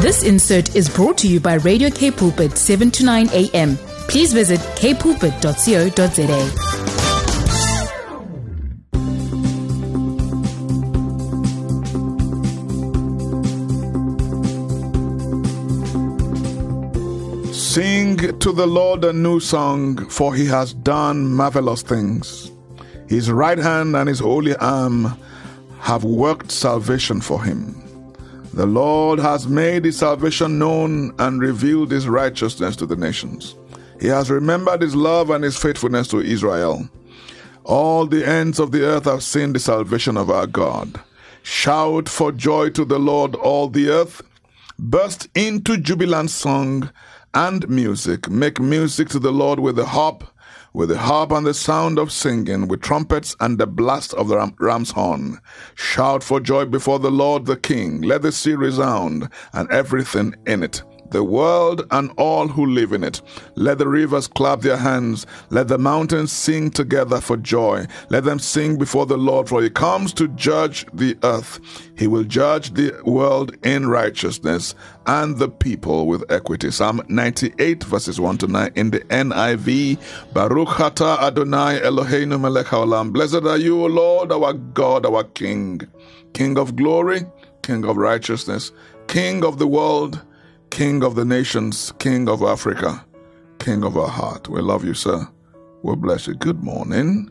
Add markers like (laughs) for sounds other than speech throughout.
This insert is brought to you by Radio K Pulpit 7 to 9 a.m. Please visit kpulpit.co.za. Sing to the Lord a new song, for he has done marvelous things. His right hand and his holy arm have worked salvation for him. The Lord has made his salvation known and revealed his righteousness to the nations. He has remembered his love and his faithfulness to Israel. All the ends of the earth have seen the salvation of our God. Shout for joy to the Lord, all the earth. Burst into jubilant song and music. Make music to the Lord with the harp, with the harp and the sound of singing, with trumpets and the blast of the ram- ram's horn. Shout for joy before the Lord the King. Let the sea resound and everything in it the world and all who live in it. Let the rivers clap their hands. Let the mountains sing together for joy. Let them sing before the Lord, for he comes to judge the earth. He will judge the world in righteousness and the people with equity. Psalm 98 verses 1 to 9 in the NIV. Baruch Atah Adonai Eloheinu melech haolam. Blessed are you, O Lord, our God, our King. King of glory, King of righteousness, King of the world, King of the nations, King of Africa, King of our heart. We love you, sir. We bless you. Good morning.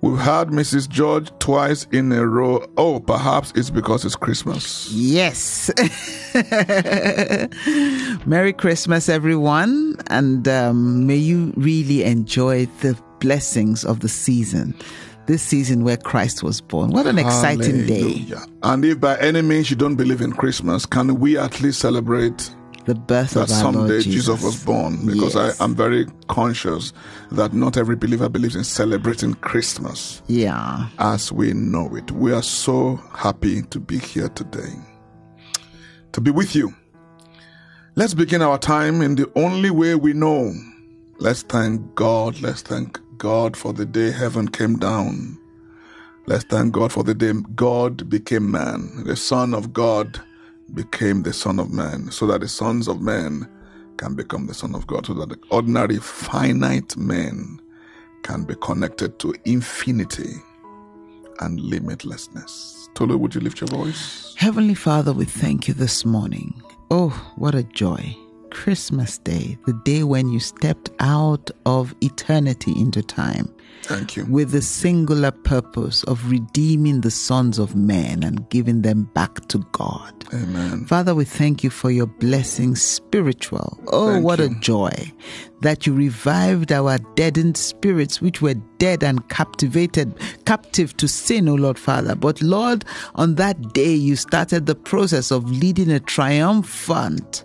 We've had Mrs. George twice in a row. Oh, perhaps it's because it's Christmas. Yes. (laughs) Merry Christmas, everyone. And um, may you really enjoy the blessings of the season. This season where Christ was born. What an exciting day. And if by any means you don't believe in Christmas, can we at least celebrate The birth that of our someday Lord Jesus. was born? Because Yes. I am very conscious that not every believer believes in celebrating Christmas. Yeah. as we know it. We are so happy to be here today, to be with you. Let's begin our time in the only way we know. Let's thank God. Let's thank God for the day heaven came down. Let's thank God for the day God became man. The Son of God became the Son of Man, so that the sons of men can become the Son of God, so that the ordinary finite men can be connected to infinity and limitlessness. Tolu, would you lift your voice? Heavenly Father, we thank you this morning. Oh, what a joy. Christmas Day, the day when you stepped out of eternity into time Thank you. with the singular purpose of redeeming the sons of men and giving them back to God. Amen. Father, we thank you for your blessings spiritual. Oh, Thank what a joy that you revived our deadened spirits, which were dead and captivated, captive to sin, O Lord Father. But Lord, on that day, you started the process of leading a triumphant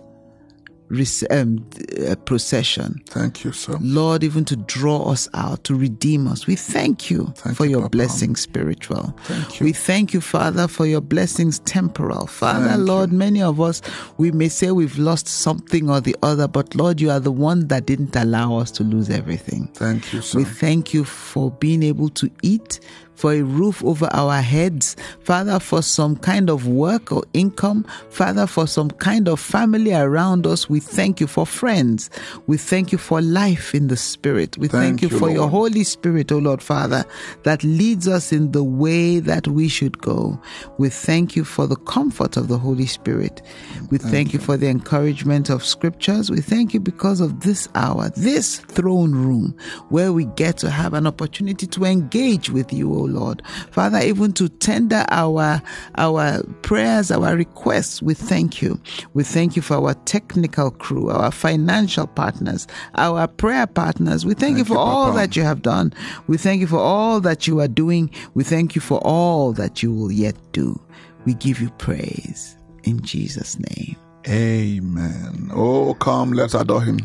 um, uh, procession. Thank you, sir. Lord, even to draw us out, to redeem us. We thank you Thank for you, your Papa. blessings spiritual. Thank you. We thank you, Father, for your blessings temporal. Father, Thank Lord, many of us, we may say we've lost something or the other, but Lord, you are the one that didn't allow us to lose everything. Thank you, sir. We thank you for being able to eat, for a roof over our heads, Father, for some kind of work or income, Father, for some kind of family around us. We thank you for friends. We thank you for life in the Spirit. We thank, Thank you, you, for your Holy Spirit, O Lord Father, that leads us in the way that we should go. We thank you for the comfort of the Holy Spirit. We thank, you for the encouragement of scriptures. We thank you because of this hour, this throne room, where we get to have an opportunity to engage with you, O Lord. Father, even to tender our our prayers, our requests. We thank you. We thank you for our technical crew, our financial partners, our prayer partners. We thank, you for you, all Papa. that you have done. We thank you for all that you are doing. We thank you for all that you will yet do. We give you praise in Jesus' name. Amen. Oh, come, let's adore him.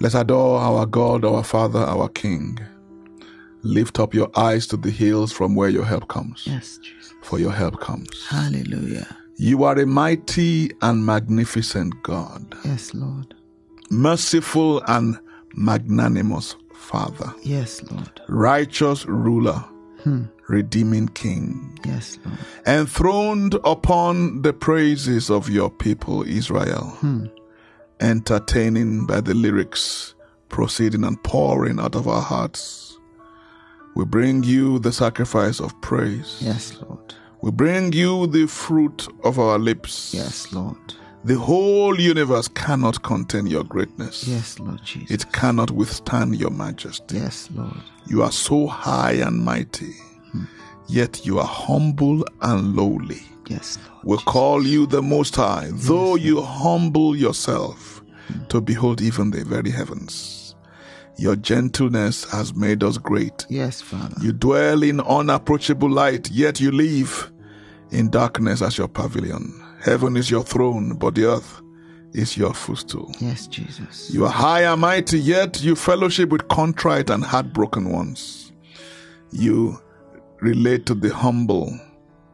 Let's adore our God, our Father, our King. Lift up your eyes to the hills from where your help comes. Yes, Jesus. For your help comes. Hallelujah. You are a mighty and magnificent God, Yes, Lord. merciful and magnanimous Father, Yes, Lord. righteous ruler, hmm. redeeming King, Yes, Lord. enthroned upon the praises of your people, Israel, hmm. entertaining by the lyrics proceeding and pouring out of our hearts. We bring you the sacrifice of praise. Yes, Lord. We bring you the fruit of our lips. Yes, Lord. The whole universe cannot contain your greatness. Yes, Lord Jesus. It cannot withstand your majesty. yes, Lord. You are so high and mighty, hmm. yet you are humble and lowly. Yes, Lord. We call you the Most High, though you humble yourself to behold even the very heavens. Your gentleness has made us great. Yes, Father. You dwell in unapproachable light, yet you live in darkness as your pavilion. Heaven is your throne, but the earth is your footstool. yes, Jesus. You are high and mighty, yet you fellowship with contrite and heartbroken ones. You relate to the humble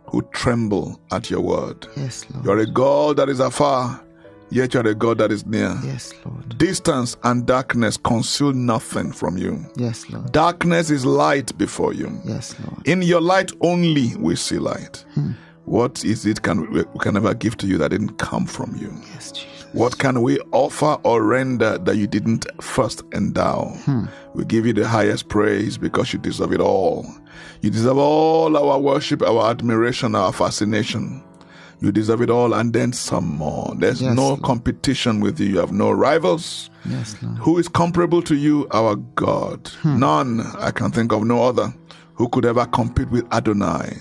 who tremble at your word. yes, Lord. You are a God that is afar, yet you are a God that is near. yes, Lord. Distance and darkness conceal nothing from you. Yes, Lord. Darkness is light before you. Yes, Lord. In your light only we see light. Hmm. What is it can we we can never give to you that didn't come from you? Yes, Jesus. What can we offer or render that you didn't first endow? Hmm. We give you the highest praise because you deserve it all. You deserve all our worship, our admiration, our fascination. You deserve it all and then some more. There's Yes, no Lord. competition with you. You have no rivals. Yes, Lord. Who is comparable to you, our God? Hmm. None. I can think of no other who could ever compete with Adonai.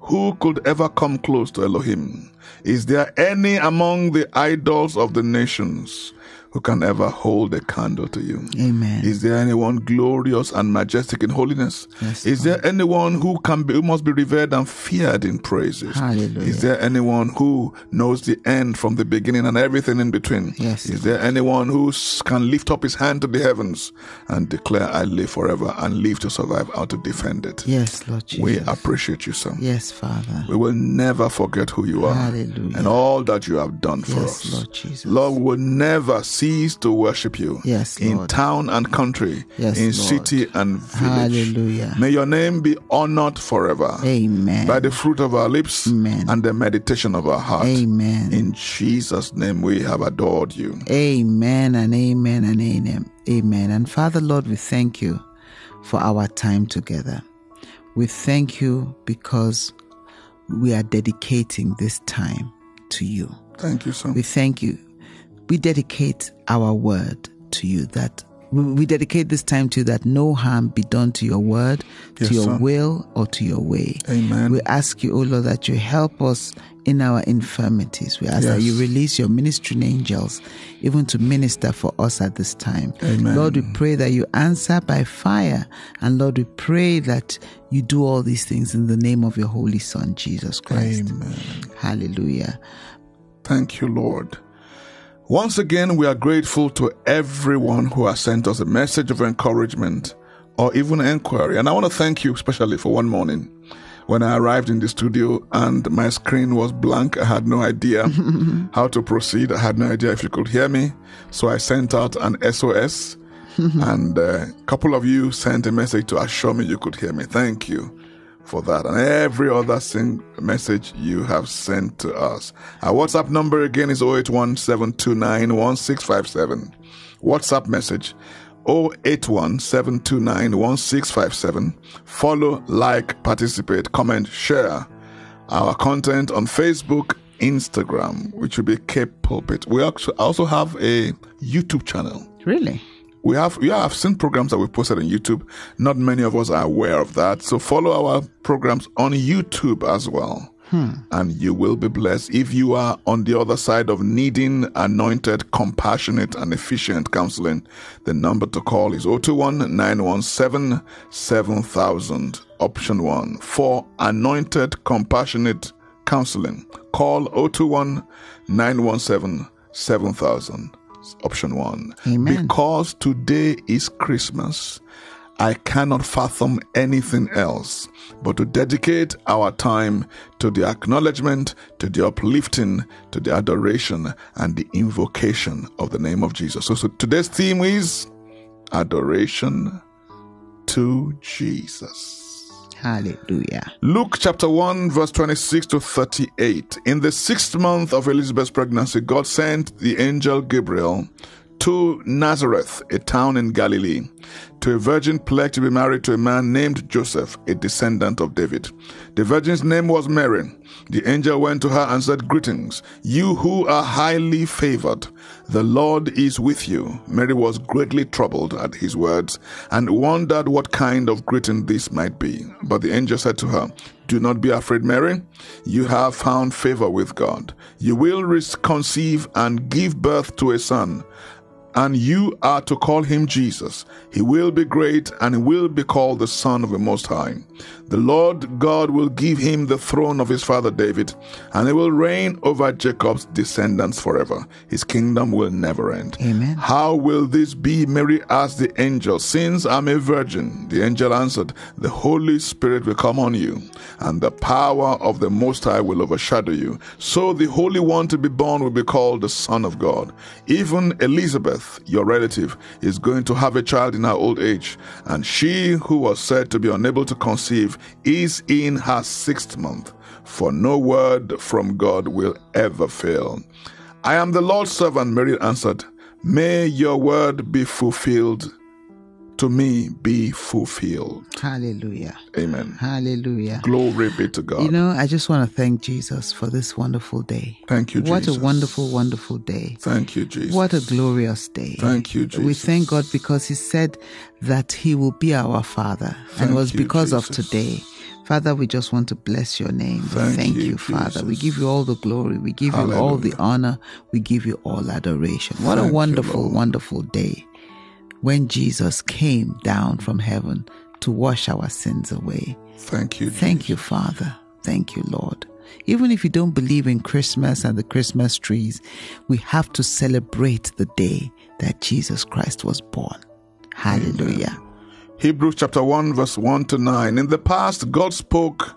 Who could ever come close to Elohim? Is there any among the idols of the nations who can ever hold a candle to you? Amen. Is there anyone glorious and majestic in holiness? Yes, Is there anyone who can be, who must be revered and feared in praises? Hallelujah. Is there anyone who knows the end from the beginning and everything in between? Yes, Is there anyone who can lift up his hand to the heavens and declare, "I live forever," and live to survive how to defend it? Yes, Lord Jesus. We appreciate you, sir. Yes, Father. We will never forget who you are Hallelujah. and all that you have done for Yes, us. Lord Jesus. Lord, we will never cease to worship you Yes, in Lord. town and country, Yes, in Lord. city and village. Hallelujah. May your name be honored forever Amen. by the fruit of our lips Amen. and the meditation of our heart. Amen. In Jesus' name we have adored you. Amen and amen and amen. Amen. And Father, Lord, we thank you for our time together. We thank you because we are dedicating this time to you. Thank you, sir. We thank you. We dedicate our word to you that we dedicate this time to you that no harm be done to your word, Yes, to your sir. will, or to your way. Amen. We ask you, O Lord, that you help us in our infirmities. We ask that you release your ministering angels even to minister for us at this time. Amen. Lord, we pray that you answer by fire. And Lord, we pray that you do all these things in the name of your Holy Son, Jesus Christ. Amen. Hallelujah. Thank you, Lord. Once again, we are grateful to everyone who has sent us a message of encouragement or even inquiry. And I want to thank you especially for one morning when I arrived in the studio and my screen was blank. I had no idea (laughs) how to proceed. I had no idea if you could hear me. So I sent out an SOS (laughs) and uh, a couple of you sent a message to assure me you could hear me. Thank you for that and every other sing message you have sent to us. Our WhatsApp number again is 0817291657. WhatsApp message 0817291657. Follow, like, participate, comment, share our content on Facebook, Instagram, which will be Cape Pulpit. We also have a YouTube channel. Really? We have, yeah, I've seen programs that we posted on YouTube. Not many of us are aware of that. So follow our programs on YouTube as well. Hmm. And you will be blessed. If you are on the other side of needing anointed, compassionate, and efficient counseling, the number to call is 021 917 7000, option 1. For anointed, compassionate counseling, call 021 917 7000, option 1. Amen. Because today is Christmas, I cannot fathom anything else but to dedicate our time to the acknowledgement, to the uplifting, to the adoration, and the invocation of the name of Jesus. So, so today's theme is adoration to Jesus. Hallelujah. Luke chapter 1, verse 26 to 38. In the sixth month of Elizabeth's pregnancy, God sent the angel Gabriel to Nazareth, a town in Galilee, to a virgin pledged to be married to a man named Joseph, a descendant of David. The virgin's name was Mary. The angel went to her and said, Greetings, you who are highly favored. The Lord is with you. Mary was greatly troubled at his words and wondered what kind of greeting this might be. But the angel said to her, Do not be afraid, Mary. You have found favor with God. You will conceive and give birth to a son and you are to call him Jesus. He will be great and he will be called the Son of the Most High. The Lord God will give him the throne of his father David, and he will reign over Jacob's descendants forever. His kingdom will never end. Amen. How will this be? Mary asked the angel, Since I'm a virgin. The angel answered, The Holy Spirit will come on you, and the power of the Most High will overshadow you. So the Holy One to be born will be called the Son of God. Even Elizabeth, your relative, is going to have a child in her old age, and she who was said to be unable to conceive is in her sixth month, for no word from God will ever fail. I am the Lord's servant, Mary answered. May your word be fulfilled to me be fulfilled. Hallelujah. Amen. Hallelujah. Glory be to God. You know, I just want to thank Jesus for this wonderful day. Thank you, What Jesus. a wonderful, wonderful day. Thank you, Jesus. What a glorious day. Thank you, Jesus. We thank God because He said that He will be our Father. and it was you, because of today. Father, we just want to bless your name. Thank thank you, you, Father. We give you all the glory. We give you all the honor. We give you all adoration. What Thank a wonderful, Lord. wonderful day when Jesus came down from heaven to wash our sins away. Thank you. Thank you, Father. Thank you, Lord. Even if you don't believe in Christmas and the Christmas trees, we have to celebrate the day that Jesus Christ was born. Hallelujah. Hebrews chapter 1, verse 1 to 9. In the past, God spoke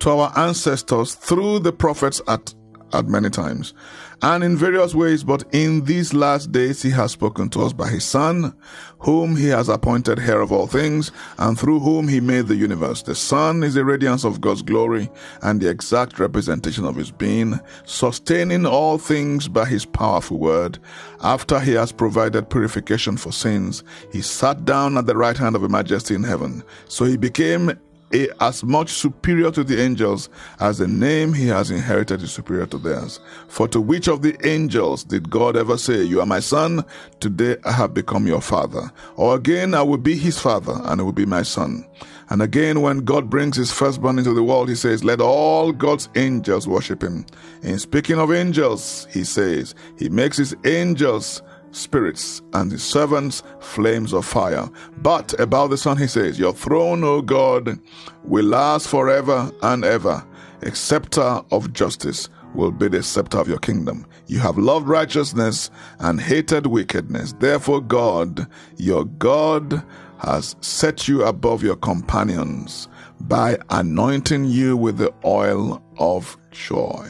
to our ancestors through the prophets at, at many times and in various ways, but in these last days, He has spoken to us by His Son, whom He has appointed heir of all things, and through whom He made the universe. The Son is the radiance of God's glory and the exact representation of His being, sustaining all things by His powerful word. After He has provided purification for sins, He sat down at the right hand of the Majesty in heaven. So He became a, Eh, as much superior to the angels as the name he has inherited is superior to theirs. For to which of the angels did God ever say, You are my son, today I have become your father? Or again, I will be his father, and he will be my son. And again, when God brings his firstborn into the world, he says, Let all God's angels worship him. In speaking of angels, he says, He makes his angels spirits and his servants flames of fire. But about the Son he says, Your throne, O God, will last forever and ever. A scepter of justice will be the scepter of your kingdom. You have loved righteousness and hated wickedness. Therefore, God, your God, has set you above your companions by anointing you with the oil of joy.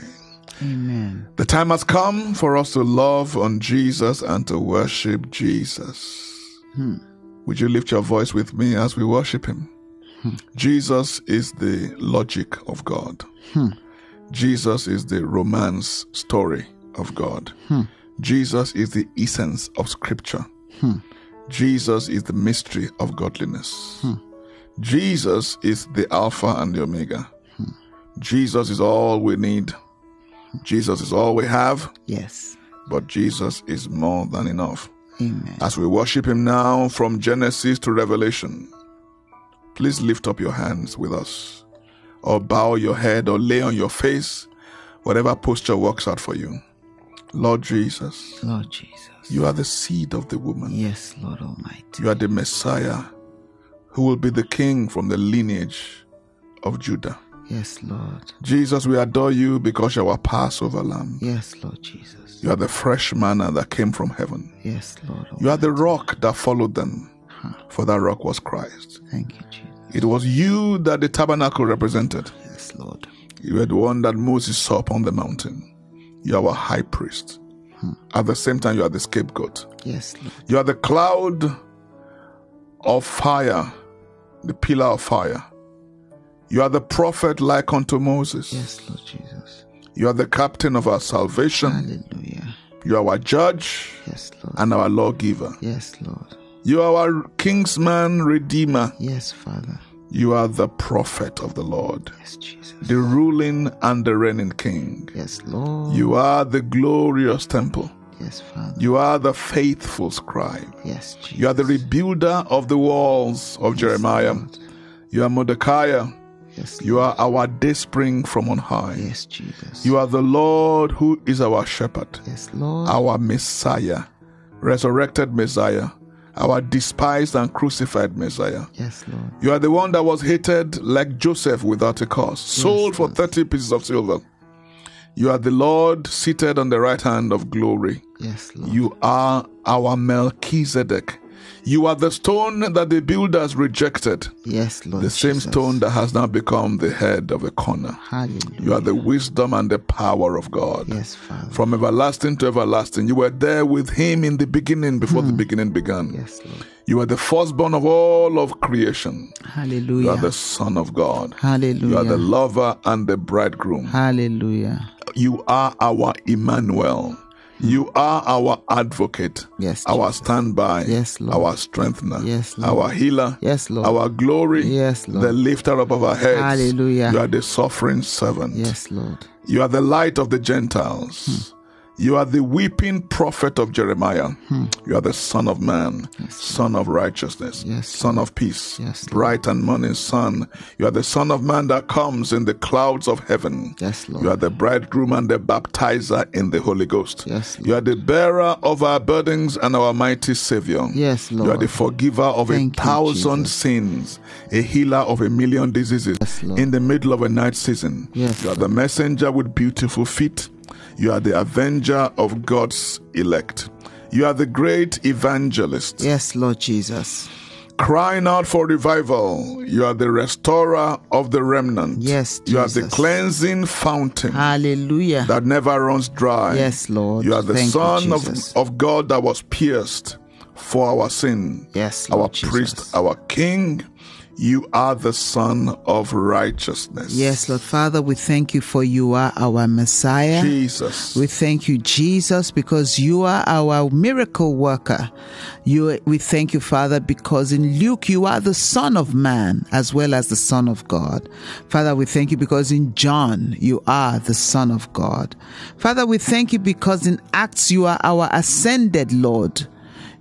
Amen. The time has come for us to love on Jesus and to worship Jesus. Hmm. Would you lift your voice with me as we worship Him? Hmm. Jesus is the logic of God. Hmm. Jesus is the romance story of God. Jesus is the essence of Scripture. Jesus is the mystery of godliness. Jesus is the Alpha and the Omega. Jesus is all we need. Jesus is all we have, Yes. but Jesus is more than enough. Amen. As we worship Him now from Genesis to Revelation, please lift up your hands with us, or bow your head, or lay on your face, whatever posture works out for you. Lord Jesus, Lord Jesus. you are the seed of the woman. Yes, Lord Almighty. You are the Messiah who will be the king from the lineage of Judah. Yes, Lord. Jesus, we adore you because you are our Passover lamb. Yes, Lord Jesus. You are the fresh manna that came from heaven. Yes, Lord. You are the rock that followed them, for that rock was Christ. Thank you, Jesus. It was you that the tabernacle represented. Yes, Lord. You were the one that Moses saw upon the mountain. You are our high priest. At the same time, you are the scapegoat. Yes, Lord. You are the cloud of fire, the pillar of fire. You are the prophet like unto Moses. Yes, Lord Jesus. You are the captain of our salvation. Hallelujah. You are our judge Yes, Lord. and our lawgiver. Yes, Lord. You are our kinsman redeemer. Yes, Father. You are the prophet of the Lord, Yes, Jesus. the ruling and the reigning king. Yes, Lord. You are the glorious temple. Yes, Father. You are the faithful scribe. Yes, Jesus. You are the rebuilder of the walls of Jeremiah. Lord. You are Mordecai. Yes, You are our dayspring from on high. Yes, Jesus. You are the Lord who is our shepherd, Yes, Lord. our Messiah, resurrected Messiah, our despised and crucified Messiah. Yes, Lord. You are the one that was hated like Joseph without a cause, sold for 30 pieces of silver. You are the Lord seated on the right hand of glory. Yes, Lord. You are our Melchizedek. You are the stone that the builders rejected, Yes, Lord. the same Jesus. stone that has now become the head of a corner. Hallelujah. You are the wisdom and the power of God. Yes, Father. From everlasting to everlasting, you were there with Him in the beginning before the beginning began. Hmm. Yes, Lord. You are the firstborn of all of creation. Hallelujah. You are the Son of God. Hallelujah. You are the lover and the bridegroom. Hallelujah. You are our Emmanuel. You are our advocate, Yes, our Jesus. standby, Yes, Lord. our strengthener, Yes, Lord. our healer, Yes, Lord. our glory, Yes, Lord. the lifter up of our heads. Hallelujah. You are the suffering servant. Yes, Lord. You are the light of the Gentiles. Hmm. You are the weeping prophet of Jeremiah. Hmm. You are the Son of Man, Son of righteousness, Yes, Son of peace, Yes, bright and morning sun. You are the Son of Man that comes in the clouds of heaven. Yes, Lord. You are the bridegroom and the baptizer in the Holy Ghost. Yes, Lord. You are the bearer of our burdens and our mighty Savior. Yes, You are the forgiver of Thank a thousand Jesus. sins, a healer of a million diseases Yes, Lord. in the middle of a night season. Yes, you are the messenger with beautiful feet. You are the avenger of God's elect. You are the great evangelist. Yes, Lord Jesus. Crying out for revival. You are the restorer of the remnant. Yes, You are the cleansing fountain Hallelujah. that never runs dry. Yes, Lord. You are the Thank you, Son of, of God that was pierced for our sin. Yes, Our Lord priest, our King. You are the Son of righteousness. Yes, Lord Father, we thank you for you are our Messiah. Jesus. We thank you, Jesus, because you are our miracle worker. You, we thank you, Father, because in Luke you are the Son of Man as well as the Son of God. Father, we thank you because in John you are the Son of God. Father, we thank you because in Acts you are our ascended Lord.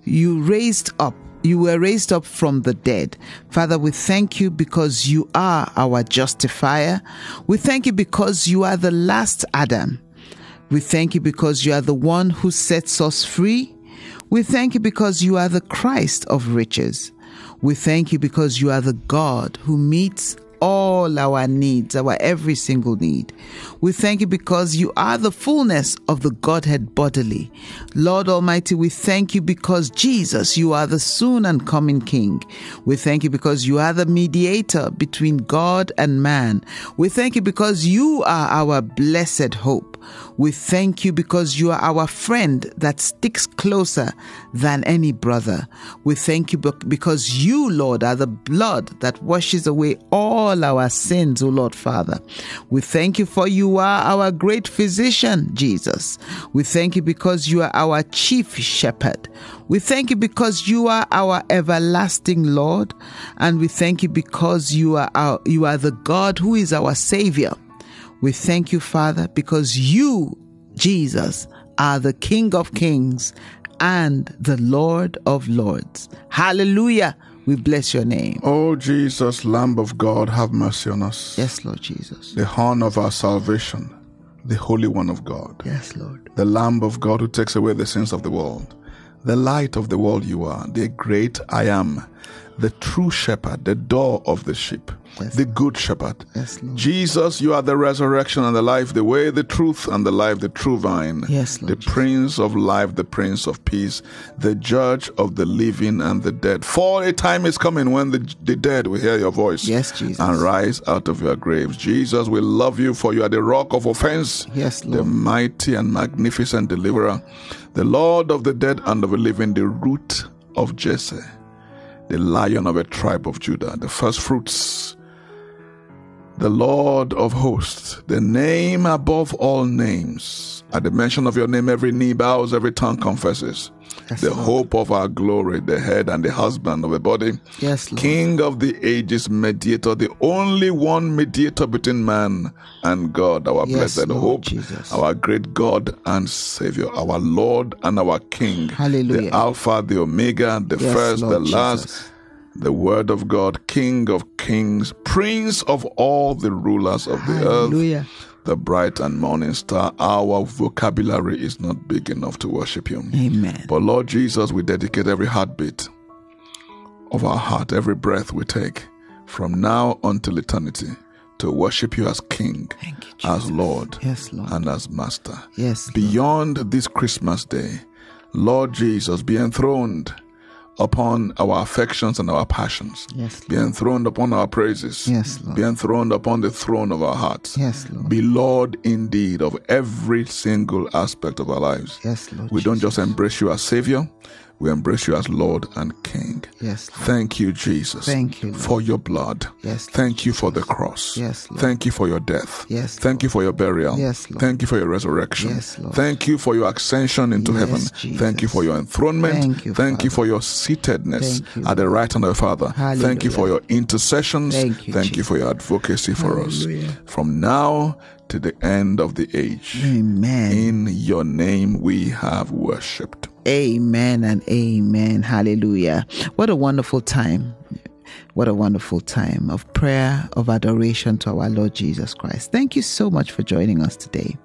You raised up you were raised up from the dead. Father, we thank you because you are our justifier. We thank you because you are the last Adam. We thank you because you are the one who sets us free. We thank you because you are the Christ of riches. We thank you because you are the God who meets all our needs, our every single need. We thank you because you are the fullness of the Godhead bodily. Lord Almighty, we thank you because Jesus, you are the soon and coming King. We thank you because you are the mediator between God and man. We thank you because you are our blessed hope. We thank you because you are our friend that sticks closer than any brother. We thank you because you, Lord, are the blood that washes away all our sins, O Lord Father. We thank you for you are our great physician, Jesus. We thank you because you are our chief shepherd. We thank you because you are our everlasting Lord, and we thank you because you are our, you are the God who is our savior. We thank you, Father, because you, Jesus, are the King of kings and the Lord of lords. Hallelujah. We bless your name. Oh, Jesus, Lamb of God, have mercy on us. Yes, Lord Jesus. The horn of our salvation, the Holy One of God, Yes, Lord. the Lamb of God who takes away the sins of the world, the light of the world you are, the great I am, the true shepherd, the door of the sheep, Yes. the good shepherd. Yes, Lord. Jesus, you are the resurrection and the life, the way, the truth, and the life, the true vine. Yes, Lord The. Prince of life, the Prince of peace, the judge of the living and the dead. For a time is coming when the, the dead will hear your voice. Yes, Jesus. And rise out of your graves. Jesus, we love you for you are the rock of offense. Yes, Lord. The mighty and magnificent deliverer, the Lord of the dead and of the living, the root of Jesse, the lion of a tribe of Judah, the first fruits the Lord of hosts, the name above all names. At the mention of your name, every knee bows, every tongue confesses. Yes, the Lord. hope of our glory, the head and the husband of the body. Yes, Lord. King of the ages, mediator, the only one mediator between man and God, our Yes, blessed Lord hope, Jesus. our great God and Savior, our Lord and our King. Hallelujah. The Alpha, the Omega, the first, the last, Jesus. The Word of God, King of kings, Prince of all the rulers of the earth, the bright and morning star. Our vocabulary is not big enough to worship you. Amen. But Lord Jesus, we dedicate every heartbeat of our heart, every breath we take from now until eternity to worship you as King, you, as Lord, Yes, Lord. and as Master. Yes, Lord. Beyond this Christmas day, Lord Jesus, be enthroned upon our affections and our passions. Yes, Be enthroned upon our praises. Yes, Lord. Be enthroned upon the throne of our hearts. Yes, Lord. Be Lord indeed of every single aspect of our lives. Yes, Lord. We don't just embrace you as Savior, we embrace you as Lord and King. Yes, Lord. Thank you, Jesus. Thank you, Lord. for your blood. Yes, Lord Thank you for the cross. Yes, Lord. Thank you for your death. Yes, Thank you for your burial. Yes, Lord. Thank you for your resurrection. Yes, Lord. Thank you for your ascension into Yes, heaven. Jesus. Thank you for your enthronement. Thank you, Thank you for your seatedness you, at the right hand of the Father. Thank you for Hallelujah. your intercessions. Thank you, Thank you for your advocacy for Hallelujah. us. From now to the end of the age. Amen. In your name we have worshipped. Amen and amen. Hallelujah. What a wonderful time. What a wonderful time of prayer, of adoration to our Lord Jesus Christ. Thank you so much for joining us today.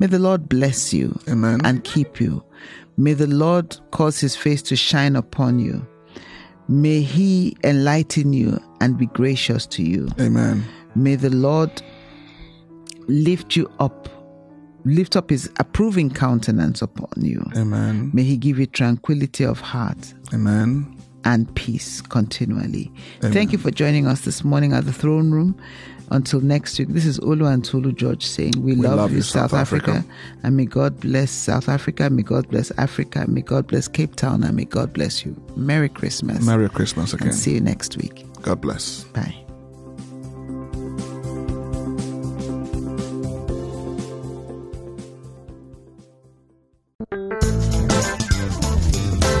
May the Lord bless you Amen. and keep you. May the Lord cause his face to shine upon you. May he enlighten you and be gracious to you. Amen. May the Lord lift you up, lift up his approving countenance upon you. Amen. May he give you tranquility of heart Amen. and peace continually. Thank you for joining us this morning at the throne room. Until next week, this is Olu and Tolu George saying, We, love, love you, you, South, South Africa. Africa. and may God bless South Africa, may God bless Africa, may God bless Cape Town, and may God bless you. Merry Christmas. Merry Christmas again. and see you next week. God bless. Bye.